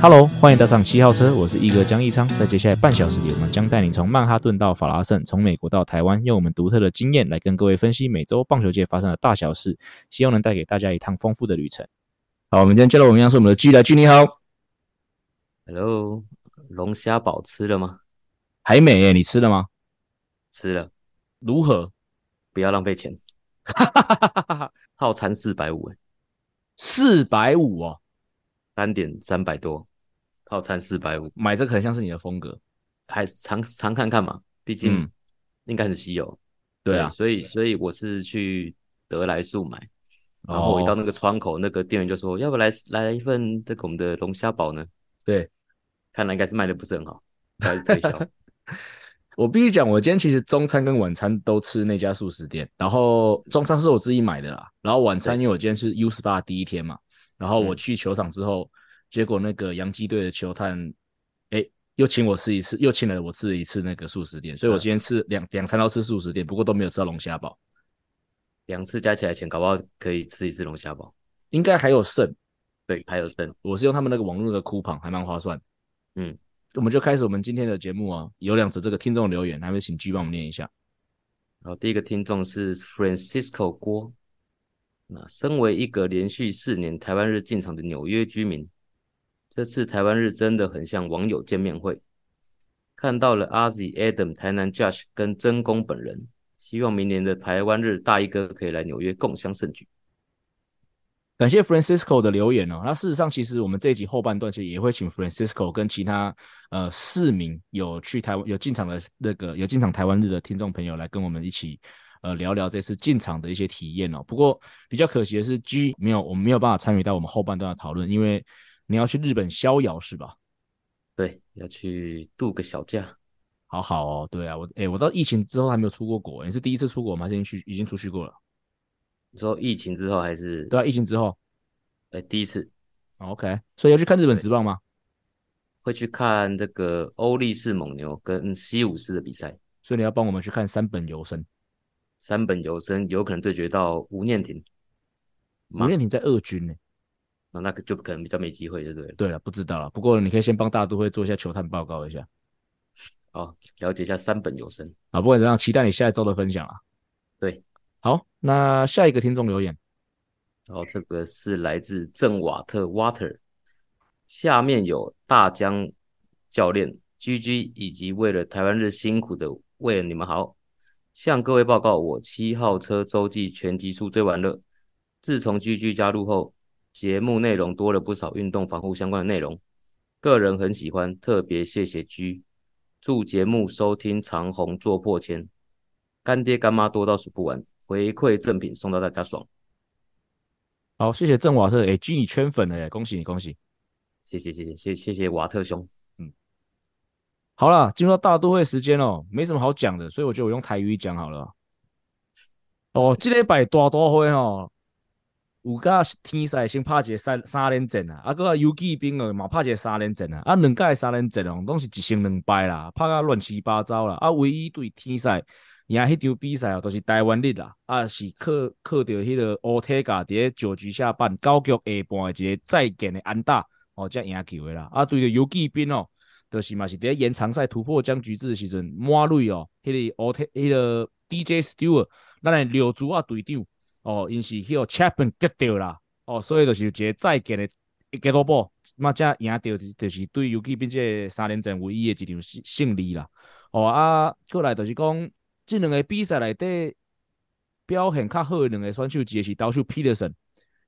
Hello，欢迎搭上七号车，我是一哥江一昌。在接下来半小时里，我们将带你从曼哈顿到法拉盛，从美国到台湾，用我们独特的经验来跟各位分析每周棒球界发生的大小事，希望能带给大家一趟丰富的旅程。好，我们今天接到我们一样是我们的 G 来 G，你好，Hello，龙虾堡吃了吗？还没耶，你吃了吗？吃了，如何？不要浪费钱，套餐四百五，四百五哦，单点三百多。套餐四百五，买这个很像是你的风格，还是常常看看嘛，毕竟应该很稀有。嗯、对啊，所以所以我是去德来速买，然后我一到那个窗口，那个店员就说：“哦、要不来来一份这个我们的龙虾堡呢？”对，看来应该是卖的不是很好，还是推销。我必须讲，我今天其实中餐跟晚餐都吃那家速食店，然后中餐是我自己买的啦，然后晚餐因为我今天是 U 十八第一天嘛，然后我去球场之后。嗯结果那个洋基队的球探，哎，又请我吃一次，又请了我吃了一次那个素食店，所以我今天吃两两餐都吃素食店，不过都没有吃到龙虾堡。两次加起来钱，搞不好可以吃一次龙虾堡，应该还有剩。对，还有剩。我是用他们那个网络的 coupon，还蛮划算。嗯，我们就开始我们今天的节目啊，有两则这个听众留言，还没请 G 帮我们念一下。然后第一个听众是 Francisco 郭，那身为一个连续四年台湾日进场的纽约居民。这次台湾日真的很像网友见面会，看到了阿 Z、Adam、台南 Josh 跟真公本人，希望明年的台湾日大衣哥可以来纽约共襄盛举。感谢 Francisco 的留言哦。那事实上，其实我们这一集后半段其实也会请 Francisco 跟其他呃四名有去台湾有进场的那个有进场台湾日的听众朋友来跟我们一起呃聊聊这次进场的一些体验哦。不过比较可惜的是，G 没有我们没有办法参与到我们后半段的讨论，因为。你要去日本逍遥是吧？对，要去度个小假，好好哦。对啊，我哎、欸，我到疫情之后还没有出过国，你是第一次出国吗？还是已经去已经出去过了？你说疫情之后还是？对啊，疫情之后，哎、欸，第一次。OK，所以要去看日本职棒吗？会去看这个欧力士蒙牛跟西武狮的比赛，所以你要帮我们去看三本由伸。山本有生有可能对决到吴念庭，吴念庭在二军呢、欸。那那个就可能比较没机会，对不对？对了，不知道了。不过你可以先帮大都会做一下球探报告一下，好，了解一下三本有生啊。不管怎样，期待你下一周的分享啊。对，好，那下一个听众留言，然后这个是来自郑瓦特 Water，下面有大江教练 GG 以及为了台湾日辛苦的为了你们好，向各位报告，我七号车周记全集数追完了。自从 GG 加入后。节目内容多了不少运动防护相关的内容，个人很喜欢，特别谢谢 G，祝节目收听长虹做破千，干爹干妈多到数不完，回馈赠品送到大家爽。好，谢谢郑瓦特，哎，G 你圈粉了耶，恭喜你，恭喜，谢谢谢谢谢谢谢瓦特兄，嗯，好了，进入到大都会时间哦，没什么好讲的，所以我觉得我用台语讲好了。哦，这礼拜大都会哦。有甲天赛先拍一个三三连战啊，啊，搁游击兵哦嘛拍一个三连战啊，啊，两届三连战哦，拢是一胜两败啦，拍甲乱七八糟啦，啊，唯一对天赛赢迄场比赛哦，都是台湾日啦，啊，是靠靠着迄个乌体加伫咧九局下半九局下半的一个再见的安打哦，才赢球的啦，啊，对着游击兵哦，就是嘛是伫咧延长赛突破僵局制的时阵满瑞哦，迄个乌体迄个 DJ Stewart，咱的柳竹啊队长。哦，因是迄个 Chapman 击掉啦，哦，所以就是一个再见的结果波，嘛才赢着，就是对游骑兵这三连战唯一的一场胜利啦。哦啊，过来就是讲，这两个比赛内底表现较好的两个选手，一个是投手 Peterson，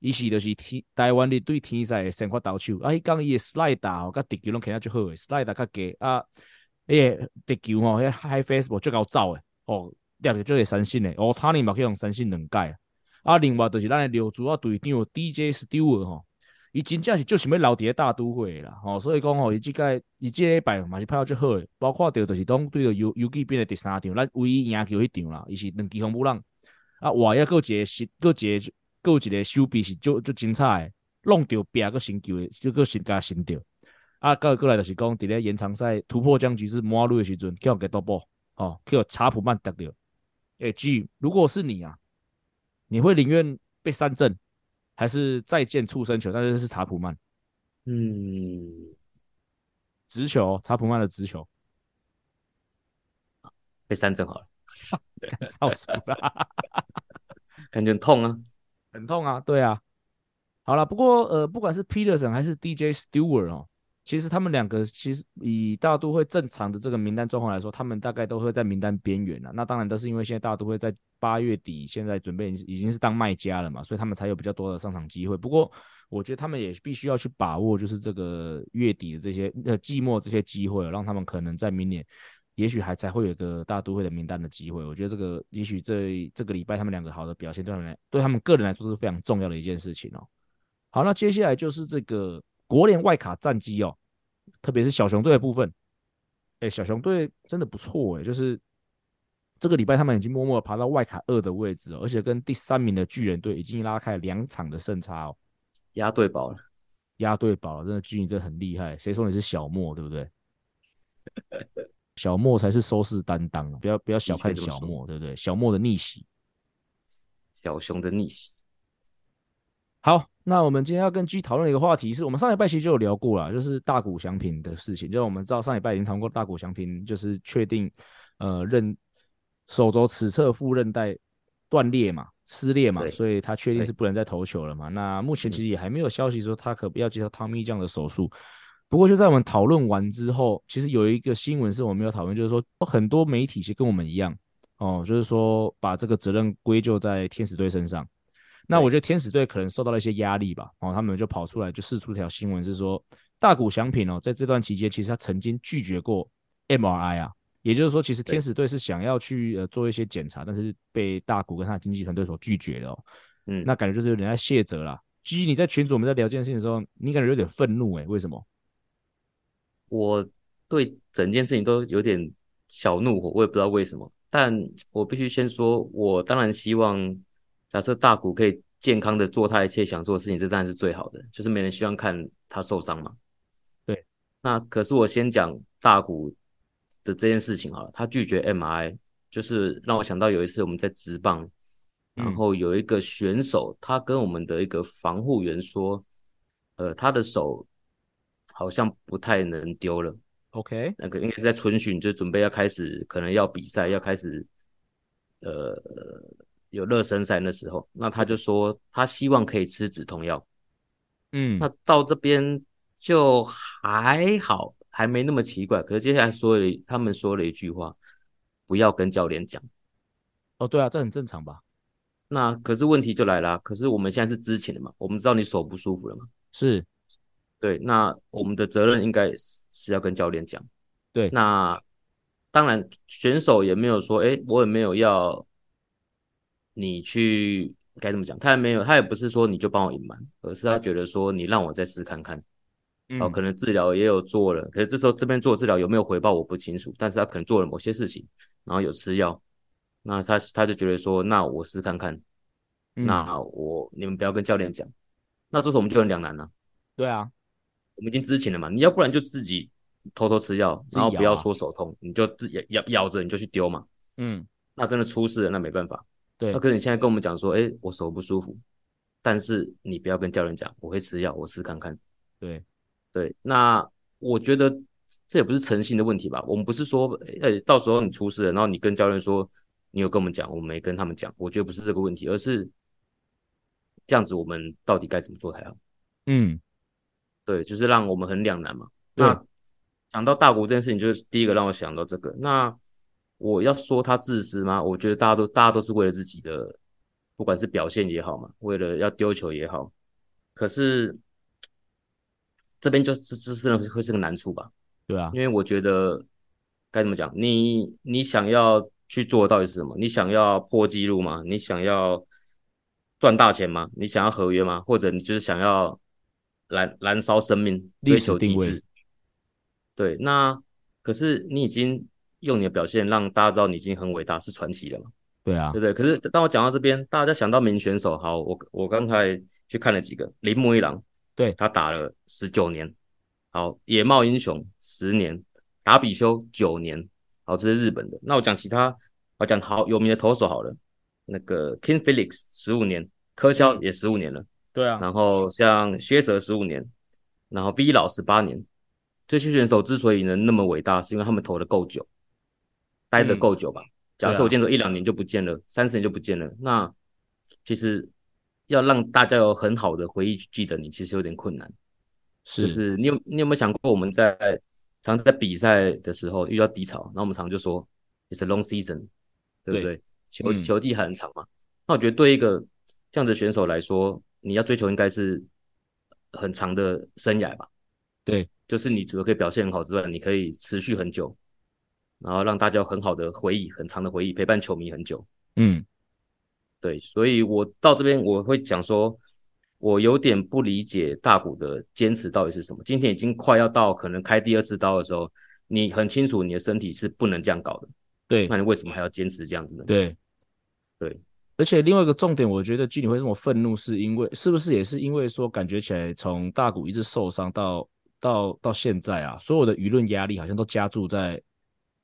伊是就是天台湾的对天赛的先发投手，啊，迄讲伊的 slider 哦，甲直球拢起得最好诶，slider 较低啊，迄个直球吼，迄 high fastball 最高走诶，哦，掠着最会三星诶，哦，他尼嘛可以用三星两届。啊，另外就是咱诶刘主啊队长 DJ Stewart 吼，伊真正是就想要留伫咧大都会啦，吼，所以讲吼，伊即个伊即个礼拜嘛是拍到最好诶，包括着就是讲对着游游骑兵诶第三场，咱唯一赢球迄场啦，伊是两支红不让，啊，哇，还佫一个是佫一个有一个手臂是就就精彩的，弄掉别个新球的，就个新加新掉。啊，过过来就是讲，伫咧延长赛突破僵局是摩尔路的时阵，叫给多波哦，叫查普曼得着。诶，G，如果是你啊，你会宁愿被三振，还是再见触身球？但是是查普曼，嗯，直球，查普曼的直球，被三振好了，超爽了，感觉很痛啊，很痛啊，对啊。好了，不过呃，不管是 Peterson 还是 DJ Stewart 哦。其实他们两个其实以大都会正常的这个名单状况来说，他们大概都会在名单边缘了。那当然都是因为现在大都会在八月底，现在准备已经是当卖家了嘛，所以他们才有比较多的上场机会。不过我觉得他们也必须要去把握，就是这个月底的这些呃季末这些机会，让他们可能在明年，也许还才会有一个大都会的名单的机会。我觉得这个也许这这个礼拜他们两个好的表现，对他们来对他们个人来说是非常重要的一件事情哦。好，那接下来就是这个。国联外卡战绩哦，特别是小熊队的部分，哎、欸，小熊队真的不错哎，就是这个礼拜他们已经默默爬到外卡二的位置，而且跟第三名的巨人队已经拉开两场的胜差哦，压对宝了，压对宝了，真的巨人真的很厉害。谁说你是小莫，对不对？小莫才是收视担当，不要不要小看小莫，对不对？小莫的逆袭，小熊的逆袭。好，那我们今天要跟 G 讨论一个话题，是我们上礼拜其实就有聊过了，就是大谷翔平的事情。就是我们知道上礼拜已经谈过大谷翔平，就是确定呃韧手肘尺侧副韧带断裂嘛，撕裂嘛，所以他确定是不能再投球了嘛。那目前其实也还没有消息说他可不要接受 Tommy 这样的手术。不过就在我们讨论完之后，其实有一个新闻是我们没有讨论，就是说很多媒体其实跟我们一样哦，就是说把这个责任归咎在天使队身上。那我觉得天使队可能受到了一些压力吧，哦，他们就跑出来就试出一条新闻，是说大谷翔平哦，在这段期间其实他曾经拒绝过 MRI 啊，也就是说，其实天使队是想要去呃做一些检查，但是被大谷跟他的经纪团队所拒绝的哦。嗯，那感觉就是有点在卸责啦。基于你在群组我们在聊这件事情的时候，你感觉有点愤怒诶？为什么？我对整件事情都有点小怒火，我也不知道为什么，但我必须先说，我当然希望。假设大谷可以健康的做他一切想做的事情，这当然是最好的。就是没人希望看他受伤嘛。对。那可是我先讲大谷的这件事情好了，他拒绝 MRI，就是让我想到有一次我们在直棒，然后有一个选手，他跟我们的一个防护员说，呃，他的手好像不太能丢了。OK，那个应该是在春训，就准备要开始，可能要比赛，要开始，呃。有热身赛的时候，那他就说他希望可以吃止痛药。嗯，那到这边就还好，还没那么奇怪。可是接下来说了，他们说了一句话，不要跟教练讲。哦，对啊，这很正常吧？那可是问题就来了，可是我们现在是知情的嘛，我们知道你手不舒服了嘛？是，对，那我们的责任应该是是要跟教练讲。对，那当然选手也没有说，哎，我也没有要。你去该怎么讲？他也没有，他也不是说你就帮我隐瞒，而是他觉得说你让我再试看看。哦，可能治疗也有做了，可是这时候这边做治疗有没有回报我不清楚，但是他可能做了某些事情，然后有吃药，那他他就觉得说，那我试看看，那我你们不要跟教练讲，那这时候我们就很两难了。对啊，我们已经知情了嘛，你要不然就自己偷偷吃药，然后不要说手痛，你就自己咬咬着你就去丢嘛。嗯，那真的出事了，那没办法。对，那可是你现在跟我们讲说，哎，我手不舒服，但是你不要跟教练讲，我会吃药，我试看看。对，对，那我觉得这也不是诚信的问题吧？我们不是说，哎，到时候你出事了，然后你跟教练说你有跟我们讲，我没跟他们讲，我觉得不是这个问题，而是这样子，我们到底该怎么做才好？嗯，对，就是让我们很两难嘛。那讲到大国这件事情，就是第一个让我想到这个。那我要说他自私吗？我觉得大家都大家都是为了自己的，不管是表现也好嘛，为了要丢球也好。可是这边就这这是会是个难处吧？对啊，因为我觉得该怎么讲？你你想要去做的到底是什么？你想要破纪录吗？你想要赚大钱吗？你想要合约吗？或者你就是想要燃燃烧生命，追求极致？对，那可是你已经。用你的表现让大家知道你已经很伟大，是传奇了嘛？对啊，对不对？可是当我讲到这边，大家想到名选手，好，我我刚才去看了几个，铃木一郎，对，他打了十九年，好，野茂英雄十年，达比修九年，好，这是日本的。那我讲其他，我讲好有名的投手好了，那个 King Felix 十五年，科肖也十五年了，对啊，然后像薛蛇十五年，然后 V 老十八年。这些选手之所以能那么伟大，是因为他们投的够久，待的够久吧。嗯、假设我见说一两年就不见了，三十、啊、年就不见了，那其实要让大家有很好的回忆去记得你，其实有点困难。是，就是你有你有没有想过，我们在常常在比赛的时候遇到低潮，然后我们常常就说 It's a long season，对不对？对球、嗯、球季很长嘛。那我觉得对一个这样的选手来说，你要追求应该是很长的生涯吧？对。就是你除了可以表现很好之外，你可以持续很久，然后让大家有很好的回忆，很长的回忆，陪伴球迷很久。嗯，对，所以我到这边我会讲说，我有点不理解大谷的坚持到底是什么。今天已经快要到可能开第二次刀的时候，你很清楚你的身体是不能这样搞的。对，那你为什么还要坚持这样子呢？对，对，而且另外一个重点，我觉得基里会这么愤怒，是因为是不是也是因为说感觉起来从大谷一直受伤到。到到现在啊，所有的舆论压力好像都加注在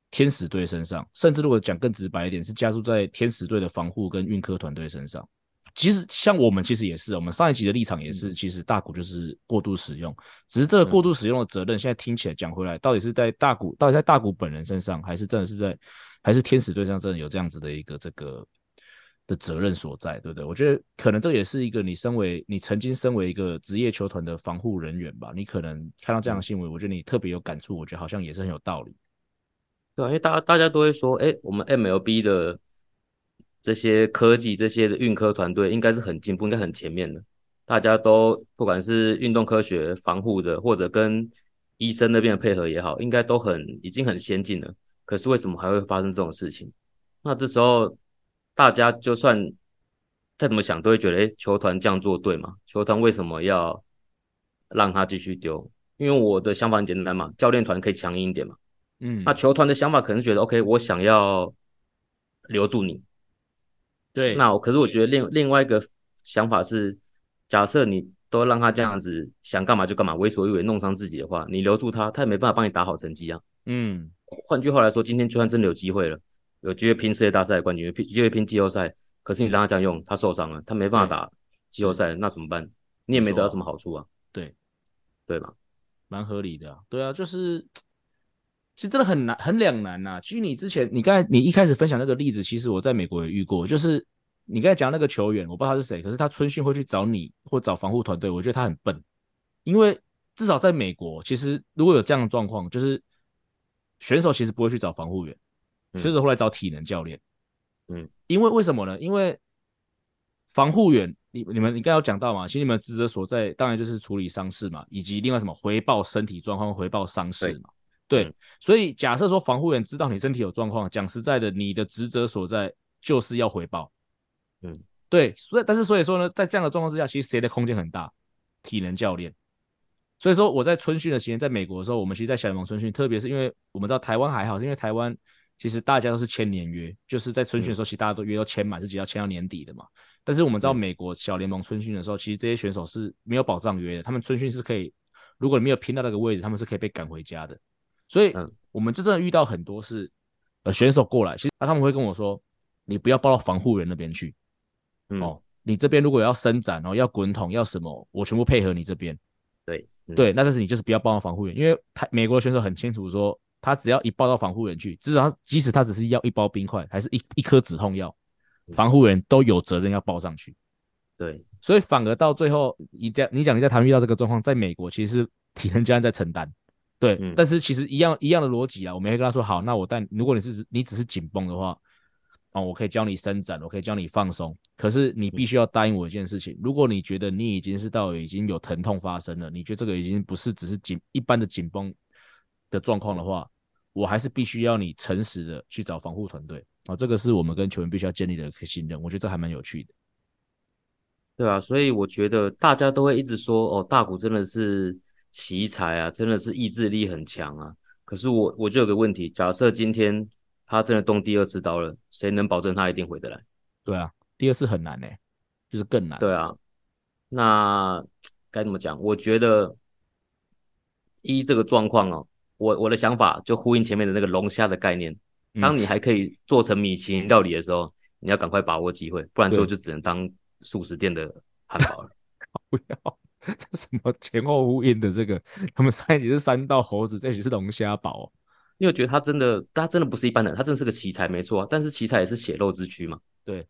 天使队身上，甚至如果讲更直白一点，是加注在天使队的防护跟运科团队身上。其实像我们其实也是，我们上一集的立场也是，其实大谷就是过度使用，只是这个过度使用的责任，现在听起来讲回来，到底是在大谷，到底在大谷本人身上，还是真的是在，还是天使队上真的有这样子的一个这个。的责任所在，对不对？我觉得可能这也是一个你身为你曾经身为一个职业球团的防护人员吧，你可能看到这样的新闻，我觉得你特别有感触，我觉得好像也是很有道理。对啊，因为大家大家都会说，哎，我们 MLB 的这些科技、这些的运科团队应该是很进步，应该很前面的。大家都不管是运动科学防护的，或者跟医生那边的配合也好，应该都很已经很先进了。可是为什么还会发生这种事情？那这时候。大家就算再怎么想，都会觉得，哎，球团这样做对吗？球团为什么要让他继续丢？因为我的想法很简单嘛，教练团可以强硬一点嘛。嗯，那球团的想法可能是觉得，OK，我想要留住你。对，那我可是我觉得另另外一个想法是，假设你都让他这样子想干嘛就干嘛，为所欲为，弄伤自己的话，你留住他，他也没办法帮你打好成绩啊。嗯，换句话来说，今天就算真的有机会了。有机会拼世界大赛冠军，拼机会拼季后赛，可是你让他这样用，他受伤了，他没办法打季后赛，那怎么办？你也没得到什么好处啊。对，对吧？蛮合理的啊。对啊，就是其实真的很难，很两难呐。其实你之前，你刚才你一开始分享那个例子，其实我在美国也遇过，就是你刚才讲那个球员，我不知道他是谁，可是他春训会去找你或找防护团队，我觉得他很笨，因为至少在美国，其实如果有这样的状况，就是选手其实不会去找防护员。选手后来找体能教练，嗯，因为为什么呢？因为防护员，你你们你刚刚有讲到嘛，其实你们职责所在当然就是处理伤势嘛，以及另外什么回报身体状况、回报伤势嘛。对，对嗯、所以假设说防护员知道你身体有状况，讲实在的，你的职责所在就是要回报。嗯，对，所以但是所以说呢，在这样的状况之下，其实谁的空间很大？体能教练。所以说我在春训的期间，在美国的时候，我们其实，在小联盟春训，特别是因为我们知道台湾还好，是因为台湾。其实大家都是签年约，就是在春训的时候，其实大家都约都签满，自己要签到年底的嘛。但是我们知道美国小联盟春训的时候，其实这些选手是没有保障约的，他们春训是可以，如果你没有拼到那个位置，他们是可以被赶回家的。所以，我们真正遇到很多是呃选手过来，其实他们会跟我说，你不要报到防护员那边去，哦，你这边如果要伸展然后，要滚筒，要什么，我全部配合你这边。对对，那但是你就是不要报到防护员，因为他美国的选手很清楚说。他只要一报到防护员去，至少即使他只是要一包冰块，还是一一颗止痛药，防护员都有责任要报上去。对，所以反而到最后，你在你讲你在台湾遇到这个状况，在美国其实是体能教练在承担。对，嗯、但是其实一样一样的逻辑啊，我们会跟他说好，那我但如果你是你只是紧绷的话，哦，我可以教你伸展，我可以教你放松，可是你必须要答应我一件事情，如果你觉得你已经是到已经有疼痛发生了，你觉得这个已经不是只是紧一般的紧绷的状况的话，我还是必须要你诚实的去找防护团队啊，这个是我们跟球员必须要建立的一个信任。我觉得这还蛮有趣的，对啊，所以我觉得大家都会一直说哦，大谷真的是奇才啊，真的是意志力很强啊。可是我我就有个问题，假设今天他真的动第二次刀了，谁能保证他一定回得来？对啊，第二次很难呢、欸，就是更难。对啊，那该怎么讲？我觉得一这个状况哦，我我的想法就呼应前面的那个龙虾的概念。当你还可以做成米其林料理的时候，嗯、你要赶快把握机会，不然最后就只能当素食店的汉堡了。不要，这什么前后呼应的这个？他们上一集是三道猴子，这一集是龙虾堡。因为我觉得他真的，他真的不是一般人，他真的是个奇才，没错。啊但是奇才也是血肉之躯嘛。对，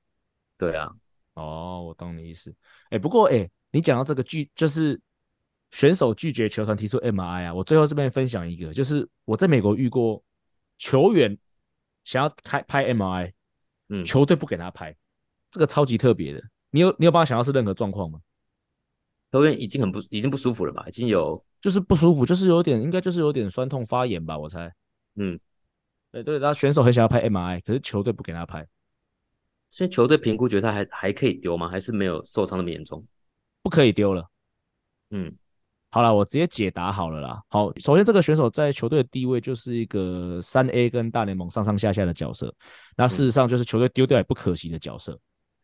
对啊。哦，我懂你意思。哎，不过哎，你讲到这个剧，就是选手拒绝球团提出 MRI 啊。我最后这边分享一个，就是我在美国遇过球员想要开拍 MRI，嗯，球队不给他拍，这个超级特别的。你有你有办法想到是任何状况吗？球员已经很不已经不舒服了吧？已经有就是不舒服，就是有点应该就是有点酸痛发炎吧，我猜。嗯，对对，然后选手很想要拍 MRI，可是球队不给他拍，所以球队评估觉得他还还可以丢吗？还是没有受伤那么严重？不可以丢了。嗯，好了，我直接解答好了啦。好，首先这个选手在球队的地位就是一个三 A 跟大联盟上上下下的角色，那事实上就是球队丢掉也不可惜的角色。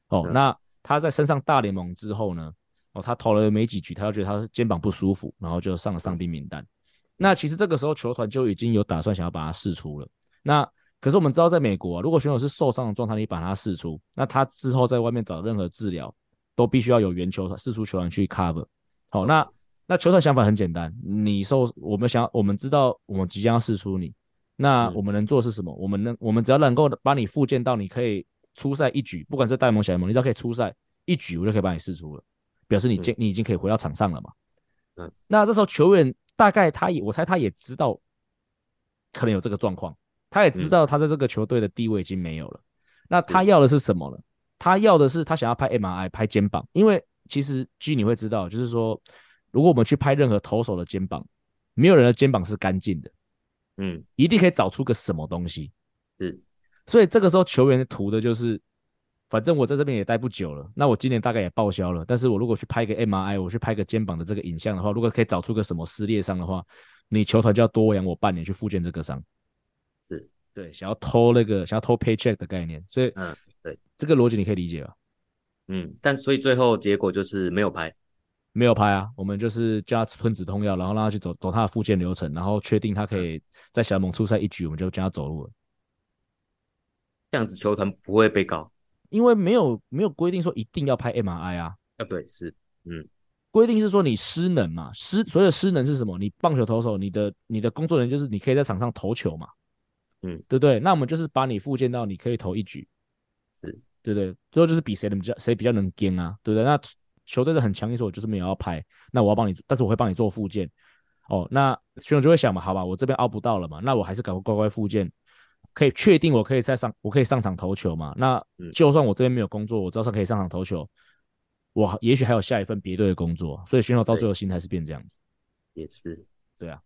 嗯、哦，那他在升上大联盟之后呢？哦，他投了没几局，他就觉得他肩膀不舒服，然后就上了伤病名单。嗯那其实这个时候球团就已经有打算想要把他释出了。那可是我们知道，在美国啊，如果选手是受伤的状态，你把他释出，那他之后在外面找任何治疗，都必须要有原球团释出球员去 cover。好，那那球团想法很简单，你受我们想我们知道我们即将要试出你，那我们能做的是什么？我们能我们只要能够把你复健到你可以出赛一局，不管是大联盟小联盟，你只要可以出赛一局，我就可以把你试出了，表示你健你已经可以回到场上了嘛。嗯，那这时候球员。大概他也，我猜他也知道可能有这个状况，他也知道他在这个球队的地位已经没有了。嗯、那他要的是什么呢？他要的是他想要拍 MRI 拍肩膀，因为其实 G 你会知道，就是说如果我们去拍任何投手的肩膀，没有人的肩膀是干净的，嗯，一定可以找出个什么东西。是，所以这个时候球员图的就是。反正我在这边也待不久了，那我今年大概也报销了。但是我如果去拍个 MRI，我去拍个肩膀的这个影像的话，如果可以找出个什么撕裂伤的话，你球团就要多养我半年去复健这个伤。是对，想要偷那个想要偷 paycheck 的概念，所以嗯，对，这个逻辑你可以理解吧？嗯，但所以最后结果就是没有拍，没有拍啊。我们就是叫他吞止痛药，然后让他去走走他的复健流程，然后确定他可以在小联盟出赛一局，我们就叫他走路了。这样子球团不会被告。因为没有没有规定说一定要拍 MRI 啊，啊对是，嗯，规定是说你失能嘛，失所谓的失能是什么？你棒球投手，你的你的工作人员就是你可以在场上投球嘛，嗯，对不对？那我们就是把你复健到你可以投一局，是，对不对？最后就是比谁能比较谁比较能跟啊，对不对？那球队的很强硬说，我就是没有要拍，那我要帮你，但是我会帮你做附件，哦，那选手就会想嘛，好吧，我这边凹不到了嘛，那我还是赶快乖乖复健。可以确定我可以再上，我可以上场投球嘛？那就算我这边没有工作，我知道可以上场投球，我也许还有下一份别队的工作，所以选手到最后心态是变这样子。也是，对啊，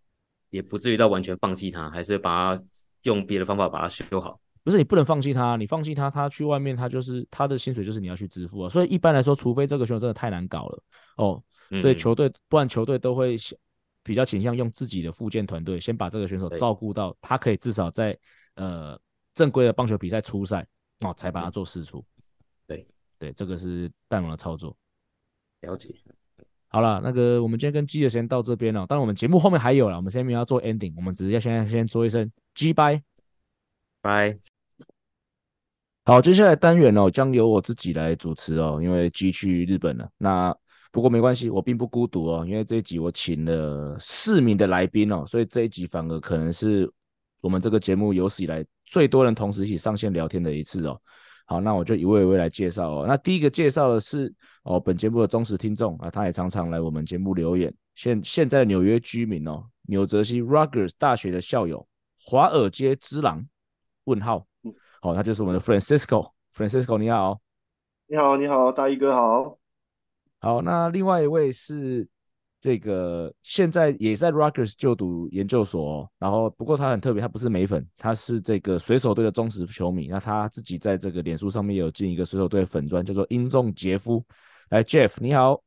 也不至于到完全放弃他，还是把他用别的方法把他修好。不是你不能放弃他，你放弃他，他去外面他就是他的薪水就是你要去支付啊。所以一般来说，除非这个选手真的太难搞了哦，所以球队不然球队都会比较倾向用自己的附件团队先把这个选手照顾到他可以至少在。呃，正规的棒球比赛初赛哦，才把它做释出。对对，这个是大联盟的操作。了解。好了，那个我们今天跟 G 的时间到这边了。当然，我们节目后面还有了，我们先没有要做 ending，我们直接现在先说一声 G 拜拜。好，接下来单元哦，将由我自己来主持哦，因为 G 去日本了。那不过没关系，我并不孤独哦，因为这一集我请了四名的来宾哦，所以这一集反而可能是。我们这个节目有史以来最多人同时一起上线聊天的一次哦。好，那我就一位一位来介绍哦。那第一个介绍的是哦，本节目的忠实听众啊，他也常常来我们节目留言。现现在的纽约居民哦，纽泽西 Rutgers 大学的校友，华尔街之狼？问号。好，他就是我们的 Francisco。Francisco，你好。你好，你好，大衣哥好。好，那另外一位是。这个现在也在 ruckers 就读研究所哦，然后不过他很特别，他不是美粉，他是这个水手队的忠实球迷。那他自己在这个脸书上面有进一个水手队的粉专，叫做英仲杰夫。来，Jeff 你好，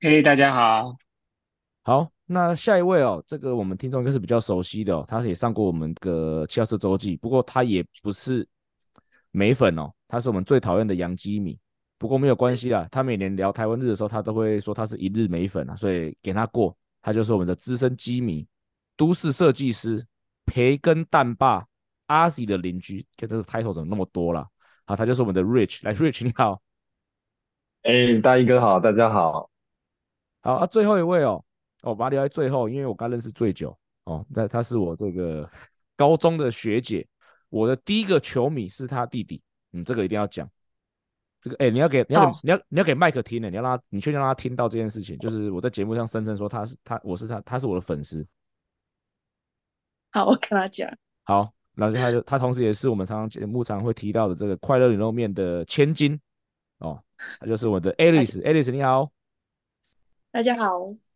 嘿，大家好，好，那下一位哦，这个我们听众应该是比较熟悉的哦，他也上过我们的七号车周记，不过他也不是美粉哦，他是我们最讨厌的洋基米。不过没有关系啦，他每年聊台湾日的时候，他都会说他是一日美粉啊，所以给他过。他就是我们的资深基米，都市设计师，培根蛋爸，阿 Z 的邻居，就这个 title 怎么那么多啦？好，他就是我们的 Rich，来，Rich 你好，哎、欸，大一哥好，大家好，好啊，最后一位哦。哦，把它留在最后，因为我刚认识最久哦。那他是我这个高中的学姐，我的第一个球迷是他弟弟。嗯，这个一定要讲。这个哎、欸，你要给你要给、oh. 你要你要给麦克听的，你要让他，你确定让他听到这件事情，就是我在节目上声称说他是他，我是他，他是我的粉丝。好，我跟他讲。好，然后他就他同时也是我们常常节目常会提到的这个快乐牛肉面的千金哦，他就是我的 Alice，Alice 你好，大家好。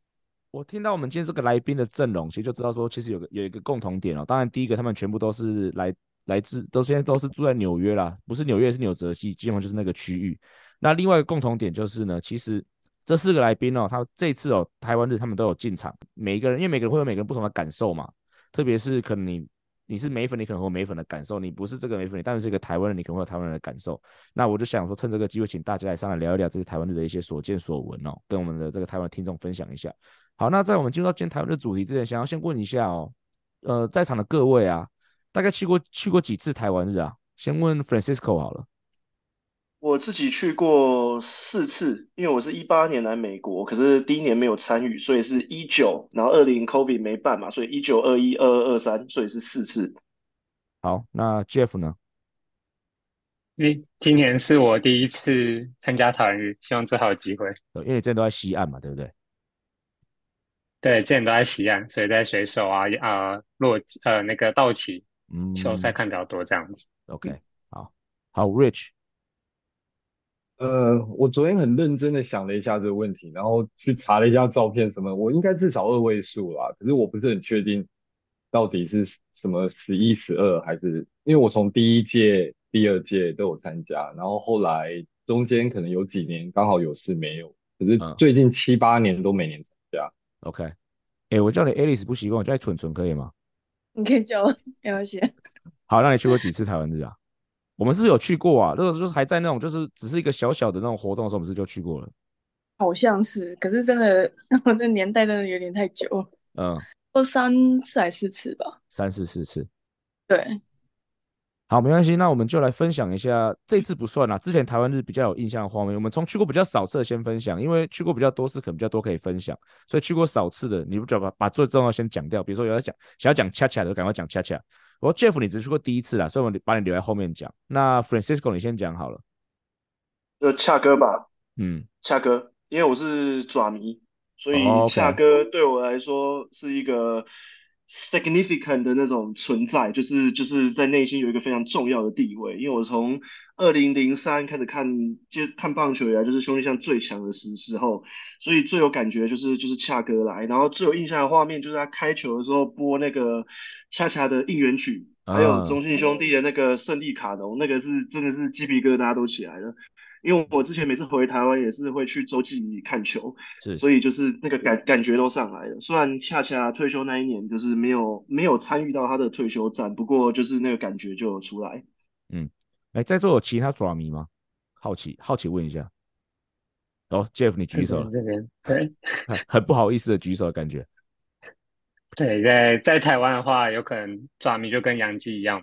我听到我们今天这个来宾的阵容，其实就知道说，其实有个有一个共同点哦。当然，第一个他们全部都是来来自，都现在都是住在纽约啦，不是纽约是纽泽西，基本上就是那个区域。那另外一个共同点就是呢，其实这四个来宾哦，他这次哦台湾日他们都有进场，每一个人因为每个人会有每个人不同的感受嘛，特别是可能你。你是美粉，你可能会有美粉的感受；你不是这个美粉，你当然是一个台湾人，你可能会有台湾人的感受。那我就想说，趁这个机会，请大家来上来聊一聊这些台湾日的一些所见所闻哦，跟我们的这个台湾听众分享一下。好，那在我们进入到今天台湾的主题之前，想要先问一下哦，呃，在场的各位啊，大概去过去过几次台湾日啊？先问 Francisco 好了。我自己去过四次，因为我是一八年来美国，可是第一年没有参与，所以是一九，然后二零 COVID 没办嘛，所以一九、二一、二二、二三，所以是四次。好，那 Jeff 呢？因为今年是我第一次参加台湾日，希望之后有机会。因为你之前都在西岸嘛，对不对？对，之前都在西岸，所以在水手啊啊洛呃那个道奇嗯球赛看比较多这样子。嗯、OK，好，好，Rich。呃，我昨天很认真的想了一下这个问题，然后去查了一下照片什么，我应该至少二位数啦，可是我不是很确定到底是什么十一、十二还是，因为我从第一届、第二届都有参加，然后后来中间可能有几年刚好有事没有，可是最近七八年都每年参加。嗯、OK，哎、欸，我叫你 Alice 不习惯，我叫你蠢蠢可以吗？你可以叫我没关系。好，那你去过几次台湾日啊？我们是不是有去过啊？那个就是还在那种，就是只是一个小小的那种活动的时候，我们是就去过了。好像是，可是真的，我那年代真的有点太久。嗯，都三次还是四次吧？三四四次。对。好，没关系，那我们就来分享一下。这次不算啦，之前台湾日比较有印象的画面，我们从去过比较少次的先分享，因为去过比较多次，可能比较多可以分享。所以去过少次的，你不就把把最重要先讲掉。比如说有要讲想要讲恰恰的，赶快讲恰恰。我 Jeff，你只去过第一次啦，所以我把你留在后面讲。那 Francisco，你先讲好了。就恰哥吧，嗯，恰哥，因为我是爪迷，所以恰哥对我来说是一个 significant 的那种存在，就是就是在内心有一个非常重要的地位。因为我从二零零三开始看接看棒球以来，就是兄弟象最强的时时候，所以最有感觉就是就是恰哥来，然后最有印象的画面就是他开球的时候播那个。恰恰的应援曲，还有中信兄弟的那个胜利卡农，那个是真的是鸡皮疙瘩都起来了。因为我之前每次回台湾也是会去洲际看球，所以就是那个感感觉都上来了。虽然恰恰退休那一年就是没有没有参与到他的退休战，不过就是那个感觉就有出来。嗯，哎，在座有其他爪迷吗？好奇好奇问一下。哦，Jeff，你举手了，很不好意思的举手的感觉。对，在在台湾的话，有可能爪迷就跟杨基一样。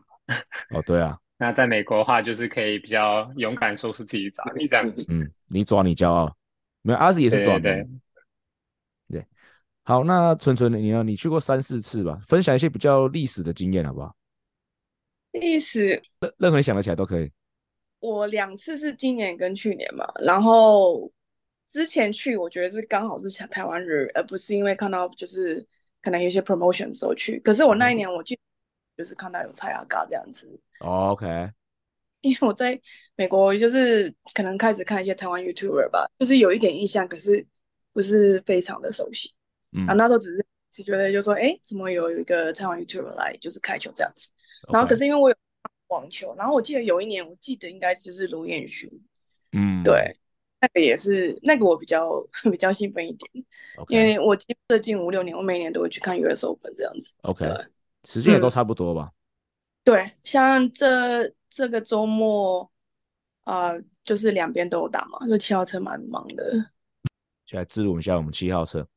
哦，对啊。那在美国的话，就是可以比较勇敢说出自己爪迷这样子。嗯，你抓你骄傲，没有阿 Z 也是抓的。对，对，对，对，好，那纯纯你呢？你去过三四次吧？分享一些比较历史的经验好不好？历史，任任何你想得起来都可以。我两次是今年跟去年嘛，然后之前去我觉得是刚好是台湾日，而不是因为看到就是。可能有些 promotion 的时候去，可是我那一年我记得就是看到有蔡阿嘎这样子。Oh, OK，因为我在美国就是可能开始看一些台湾 YouTuber 吧，就是有一点印象，可是不是非常的熟悉。嗯，啊，那时候只是只觉得就说，哎，怎么有一个台湾 YouTuber 来就是开球这样子。然后可是因为我有网球，然后我记得有一年我记得应该就是卢彦勋。嗯，对。那个也是那个我比较 比较兴奋一点.因为我基本近五六年，我每年都会去看 US Open 这样子。OK，时间也都差不多吧？嗯、对，像这这个周末啊、呃，就是两边都有打嘛，就七号车蛮忙的。就来记录一下我们七号车。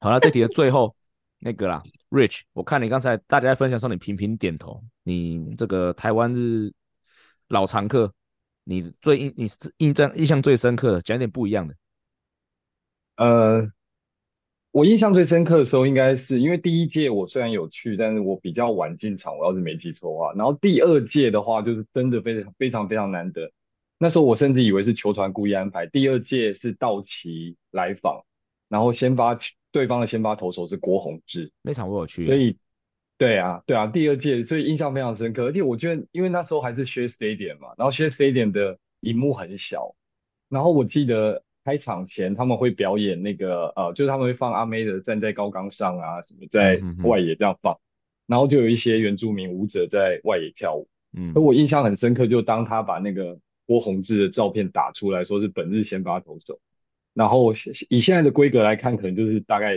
好了，这题的最后那个啦，Rich，我看你刚才大家在分享时候，你频频点头，你这个台湾日老常客。你最印你印象印象最深刻的，讲点不一样的。呃，我印象最深刻的时候，应该是因为第一届我虽然有去，但是我比较晚进场，我要是没记错的话。然后第二届的话，就是真的非常非常非常难得。那时候我甚至以为是球团故意安排。第二届是道奇来访，然后先发对方的先发投手是郭泓志，那场我有去，所以。对啊，对啊，第二届所以印象非常深刻，而且我觉得，因为那时候还是 Shea Stadium 嘛，然后 Shea Stadium 的荧幕很小，然后我记得开场前他们会表演那个呃，就是他们会放阿妹的站在高岗上啊，什么在外野这样放，然后就有一些原住民舞者在外野跳舞，嗯，而我印象很深刻，就当他把那个郭泓志的照片打出来说是本日先发投手，然后以现在的规格来看，可能就是大概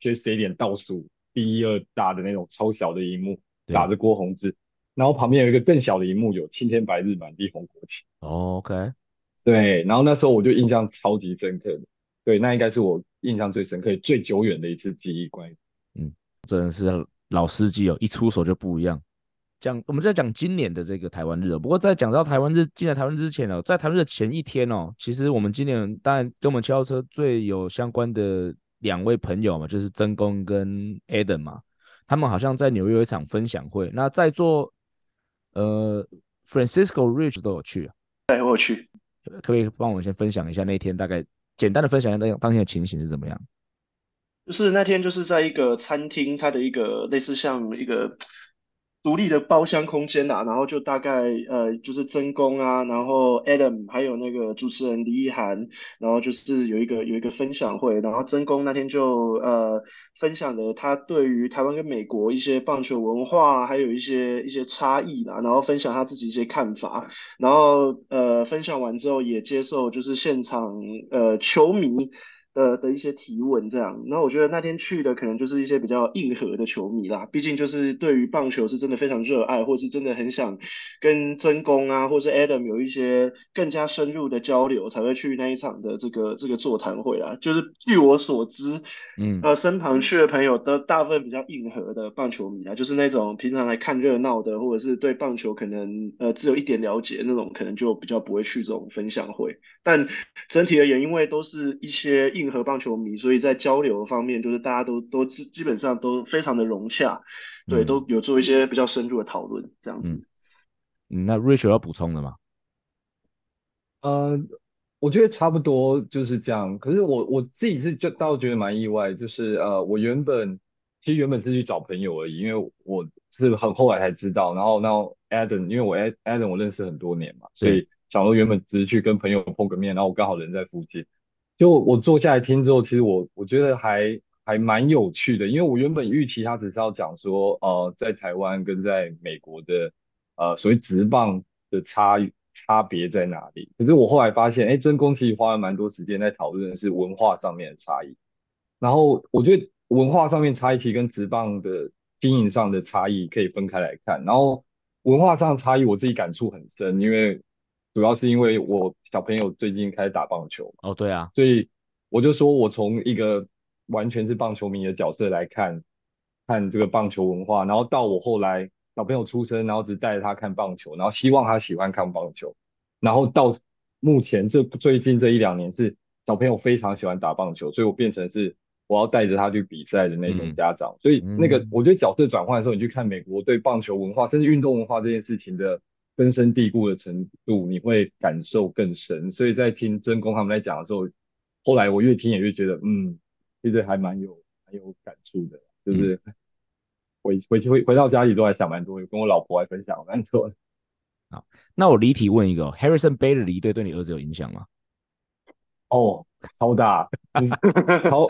Shea Stadium 倒数。第一二大的那种超小的荧幕打着郭泓志，然后旁边有一个更小的荧幕，有青天白日满地红国旗。Oh, OK，对，然后那时候我就印象超级深刻的，对，那应该是我印象最深刻、最久远的一次记忆。关于，嗯，真的是老司机哦，一出手就不一样。讲，我们在讲今年的这个台湾日哦，不过在讲到台湾日进来台湾之前哦，在台湾日的前一天哦，其实我们今年当然跟我们七号车最有相关的。两位朋友嘛，就是曾公跟 Adam 嘛，他们好像在纽约有一场分享会。那在座呃，Francisco Rich 都有去啊？对，我有去。可不可以帮我先分享一下那天大概简单的分享一下那当天的情形是怎么样？就是那天就是在一个餐厅，它的一个类似像一个。独立的包厢空间啦，然后就大概呃就是曾公啊，然后 Adam 还有那个主持人李一涵，然后就是有一个有一个分享会，然后曾公那天就呃分享了他对于台湾跟美国一些棒球文化还有一些一些差异啦，然后分享他自己一些看法，然后呃分享完之后也接受就是现场呃球迷。呃的一些提问这样，那我觉得那天去的可能就是一些比较硬核的球迷啦，毕竟就是对于棒球是真的非常热爱，或是真的很想跟真公啊，或是 Adam 有一些更加深入的交流，才会去那一场的这个这个座谈会啦。就是据我所知，嗯，呃，身旁去的朋友都大部分比较硬核的棒球迷啊，就是那种平常来看热闹的，或者是对棒球可能呃只有一点了解那种，可能就比较不会去这种分享会。但整体而言，因为都是一些硬。和棒球迷，所以在交流方面，就是大家都都基基本上都非常的融洽，嗯，对，都有做一些比较深入的讨论，这样子。嗯，嗯那 Rich 要补充的吗？呃，我觉得差不多就是这样。可是我我自己是就倒觉得蛮意外，就是呃，我原本其实原本是去找朋友而已，因为我是很后来才知道。然后，然后 Adam，因为我 Adam 我认识很多年嘛，所以想说原本只是去跟朋友碰个面，然后我刚好人在附近。就我坐下来听之后，其实我我觉得还还蛮有趣的，因为我原本预期他只是要讲说，呃，在台湾跟在美国的，呃，所谓职棒的差差别在哪里。可是我后来发现，哎，曾公其实花了蛮多时间在讨论的是文化上面的差异。然后我觉得文化上面差异其实跟职棒的经营上的差异可以分开来看。然后文化上差异，我自己感触很深，因为。主要是因为我小朋友最近开始打棒球哦，对啊，所以我就说我从一个完全是棒球迷的角色来看，看这个棒球文化，然后到我后来小朋友出生，然后只带着他看棒球，然后希望他喜欢看棒球，然后到目前这最近这一两年是小朋友非常喜欢打棒球，所以我变成是我要带着他去比赛的那种家长，嗯、所以那个我觉得角色转换的时候，你去看美国对棒球文化甚至运动文化这件事情的。根深蒂固的程度，你会感受更深。所以在听真公他们在讲的时候，后来我越听也越觉得，嗯，其实还蛮有蛮有感触的，就是 回回去回回到家里都还想蛮多，跟我老婆还分享蛮多。好，那我离题问一个，Harrison Bader 离队对你儿子有影响吗？哦，超大，好，